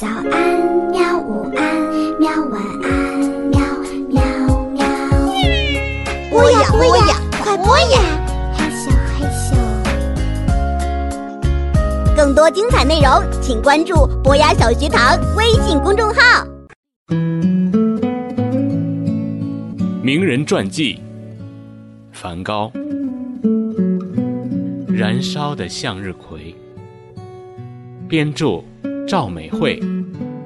早安，喵！午安，喵！晚安，喵喵喵。播呀播呀，快播呀！嘿咻，嘿咻。更多精彩内容，请关注博雅小学堂微信公众号。名人传记：梵高，《燃烧的向日葵》，编著赵美惠，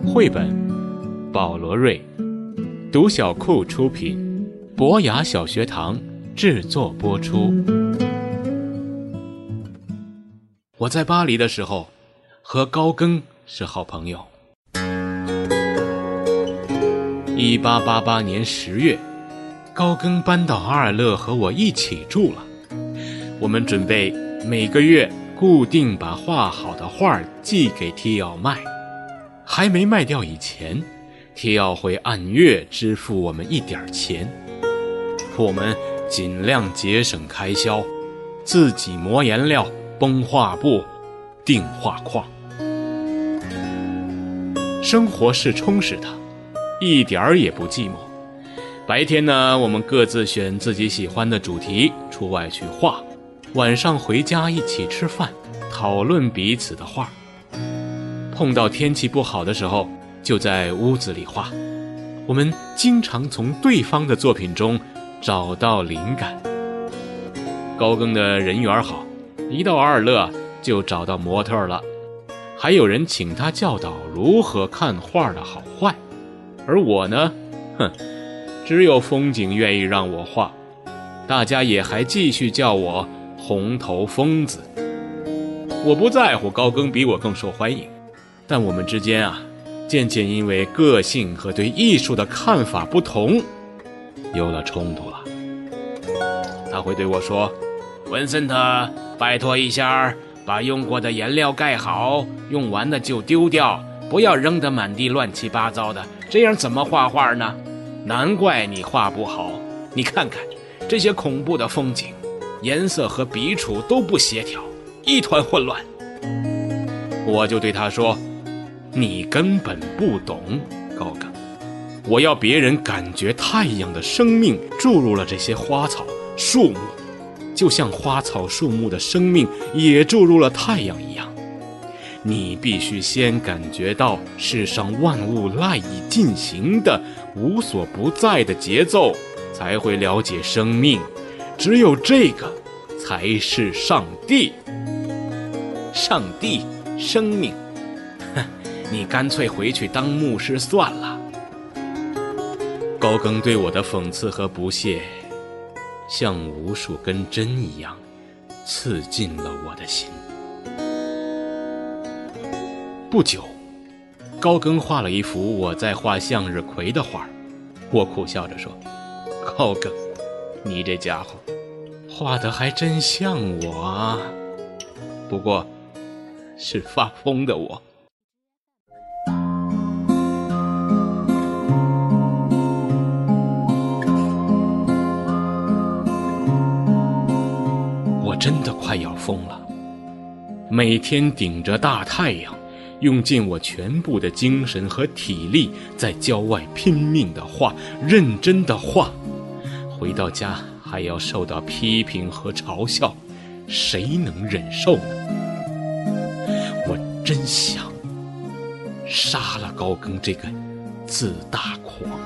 绘本保罗瑞，读小库出品，博雅小学堂制作播出。我在巴黎的时候，和高更是好朋友。一八八八年十月。高更搬到阿尔勒和我一起住了。我们准备每个月固定把画好的画寄给提奥卖，还没卖掉以前，提奥会按月支付我们一点钱。我们尽量节省开销，自己磨颜料、绷画布、订画框，生活是充实的，一点儿也不寂寞。白天呢，我们各自选自己喜欢的主题出外去画；晚上回家一起吃饭，讨论彼此的画。碰到天气不好的时候，就在屋子里画。我们经常从对方的作品中找到灵感。高更的人缘好，一到阿尔勒就找到模特了，还有人请他教导如何看画的好坏。而我呢，哼。只有风景愿意让我画，大家也还继续叫我红头疯子。我不在乎高更比我更受欢迎，但我们之间啊，渐渐因为个性和对艺术的看法不同，有了冲突了。他会对我说：“文森特，拜托一下，把用过的颜料盖好，用完的就丢掉，不要扔得满地乱七八糟的，这样怎么画画呢？”难怪你画不好，你看看这些恐怖的风景，颜色和笔触都不协调，一团混乱。我就对他说：“你根本不懂，高更。我要别人感觉太阳的生命注入了这些花草树木，就像花草树木的生命也注入了太阳一样。你必须先感觉到世上万物赖以进行的。”无所不在的节奏，才会了解生命。只有这个，才是上帝。上帝，生命。哼，你干脆回去当牧师算了。高更对我的讽刺和不屑，像无数根针一样，刺进了我的心。不久。高更画了一幅我在画向日葵的画我苦笑着说：“高更，你这家伙，画的还真像我啊，不过，是发疯的我。”我真的快要疯了，每天顶着大太阳。用尽我全部的精神和体力，在郊外拼命的画，认真的画，回到家还要受到批评和嘲笑，谁能忍受呢？我真想杀了高更这个自大狂。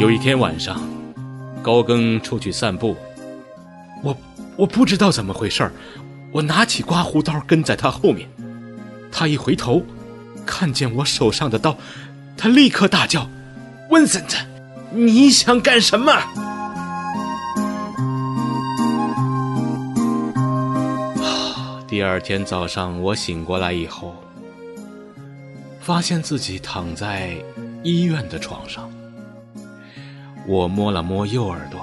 有一天晚上，高更出去散步，我我不知道怎么回事儿。我拿起刮胡刀跟在他后面，他一回头，看见我手上的刀，他立刻大叫：“温森特，你想干什么？” 第二天早上我醒过来以后，发现自己躺在医院的床上，我摸了摸右耳朵，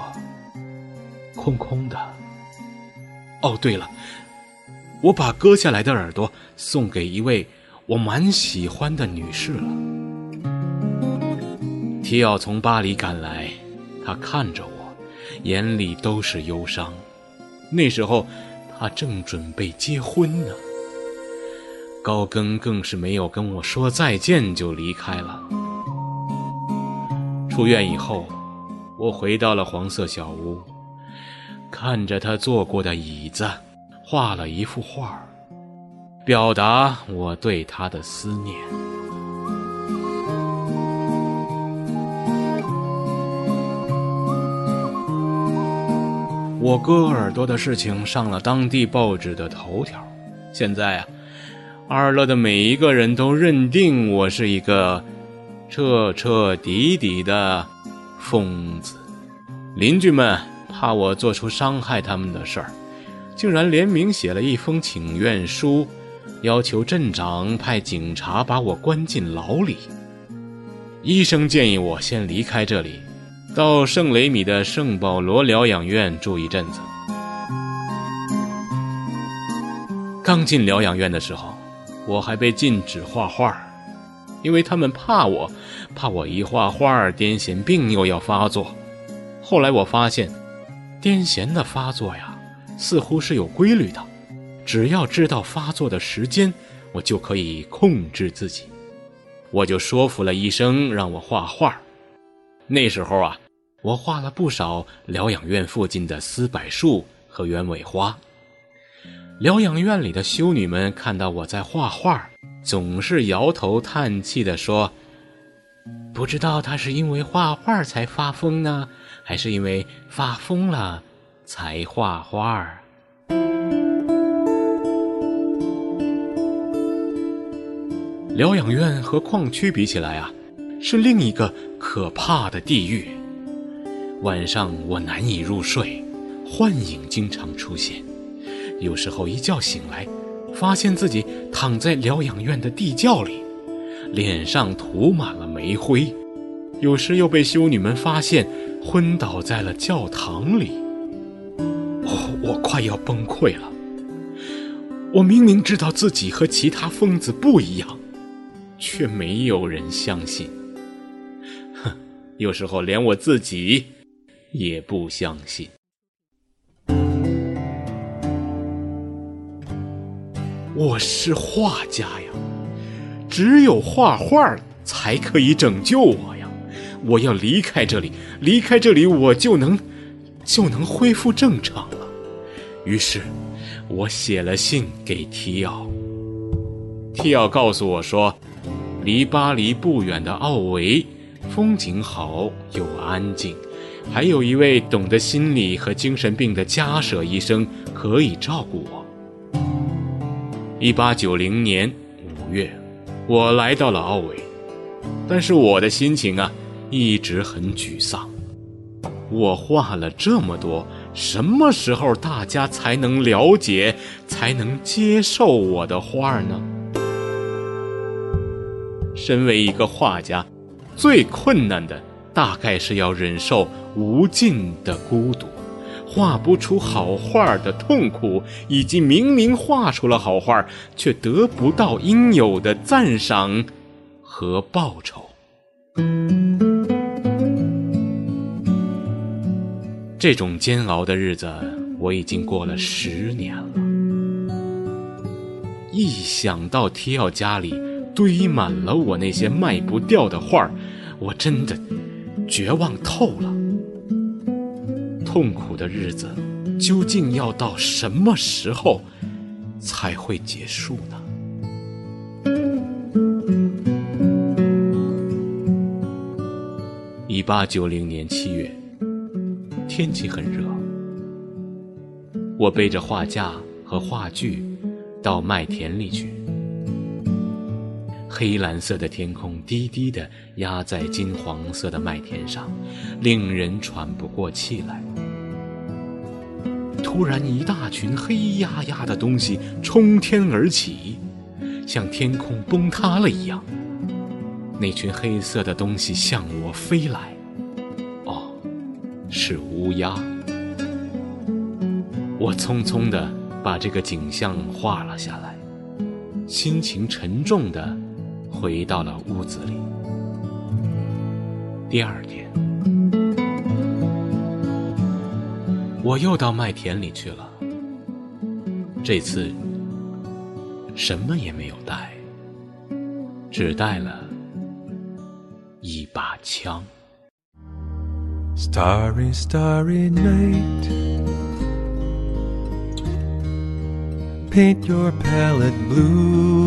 空空的。哦，对了。我把割下来的耳朵送给一位我蛮喜欢的女士了。提奥从巴黎赶来，他看着我，眼里都是忧伤。那时候，他正准备结婚呢。高更更是没有跟我说再见就离开了。出院以后，我回到了黄色小屋，看着他坐过的椅子，画了一幅画表达我对他的思念。我割耳朵的事情上了当地报纸的头条，现在啊，二乐的每一个人都认定我是一个彻彻底底的疯子。邻居们怕我做出伤害他们的事儿，竟然联名写了一封请愿书，要求镇长派警察把我关进牢里。医生建议我先离开这里。到圣雷米的圣保罗疗养院住一阵子。刚进疗养院的时候，我还被禁止画画，因为他们怕我，怕我一画画，癫痫病又要发作。后来我发现，癫痫的发作呀，似乎是有规律的，只要知道发作的时间，我就可以控制自己。我就说服了医生让我画画。那时候啊。我画了不少疗养院附近的丝柏树和鸢尾花。疗养院里的修女们看到我在画画，总是摇头叹气地说：“不知道他是因为画画才发疯呢，还是因为发疯了才画画。”疗养院和矿区比起来啊，是另一个可怕的地狱。晚上我难以入睡，幻影经常出现。有时候一觉醒来，发现自己躺在疗养院的地窖里，脸上涂满了煤灰；有时又被修女们发现，昏倒在了教堂里。哦，我快要崩溃了。我明明知道自己和其他疯子不一样，却没有人相信。有时候连我自己。也不相信，我是画家呀，只有画画才可以拯救我呀！我要离开这里，离开这里，我就能就能恢复正常了。于是，我写了信给提奥。提奥告诉我说，离巴黎不远的奥维，风景好又安静。还有一位懂得心理和精神病的加舍医生可以照顾我。一八九零年五月，我来到了奥维，但是我的心情啊，一直很沮丧。我画了这么多，什么时候大家才能了解、才能接受我的画呢？身为一个画家，最困难的。大概是要忍受无尽的孤独，画不出好画的痛苦，以及明明画出了好画却得不到应有的赞赏和报酬。这种煎熬的日子，我已经过了十年了。一想到提奥家里堆满了我那些卖不掉的画我真的。绝望透了，痛苦的日子究竟要到什么时候才会结束呢？一八九零年七月，天气很热，我背着画架和画具到麦田里去。黑蓝色的天空低低的压在金黄色的麦田上，令人喘不过气来。突然，一大群黑压压的东西冲天而起，像天空崩塌了一样。那群黑色的东西向我飞来，哦，是乌鸦。我匆匆地把这个景象画了下来，心情沉重的。回到了屋子里。第二天，我又到麦田里去了。这次，什么也没有带，只带了一把枪。Starry, starry night. Paint your palette blue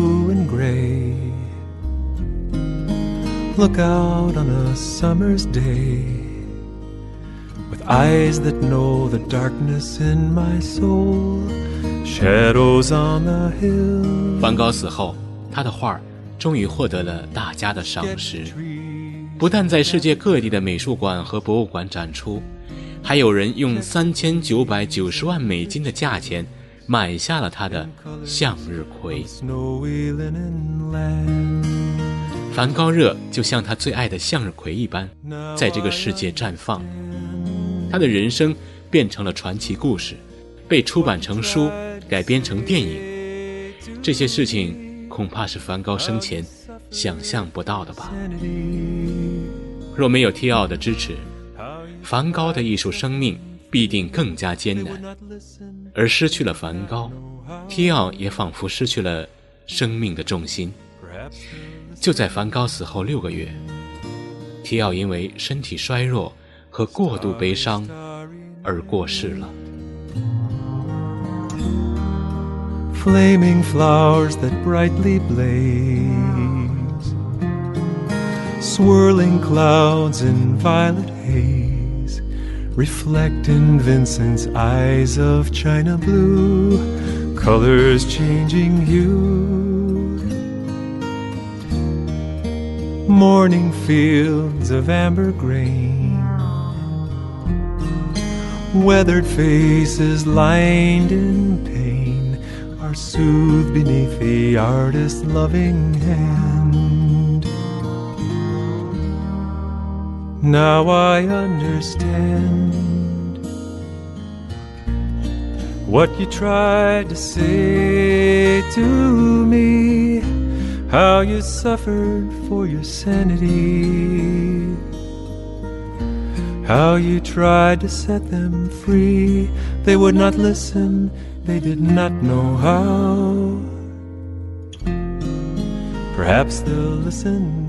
Look out on a summer's day with eyes that know the darkness in my soul. Shadows on the hill. 梵高死后，他的画儿终于获得了大家的赏识。不但在世界各地的美术馆和博物馆展出，还有人用三千九百九十万美金的价钱买下了他的向日葵。梵高热就像他最爱的向日葵一般，在这个世界绽放。他的人生变成了传奇故事，被出版成书，改编成电影。这些事情恐怕是梵高生前想象不到的吧。若没有提奥的支持，梵高的艺术生命必定更加艰难。而失去了梵高，提奥也仿佛失去了生命的重心。就在梵高死后六个月，提奥因为身体衰弱和过度悲伤而过世了。flaming flowers that brightly blaze, swirling clouds in violet haze, reflect in Vincent's eyes of china blue, colors changing hue. Morning fields of amber grain, weathered faces lined in pain are soothed beneath the artist's loving hand. Now I understand what you tried to say to how you suffered for your sanity. How you tried to set them free. They would not listen, they did not know how. Perhaps they'll listen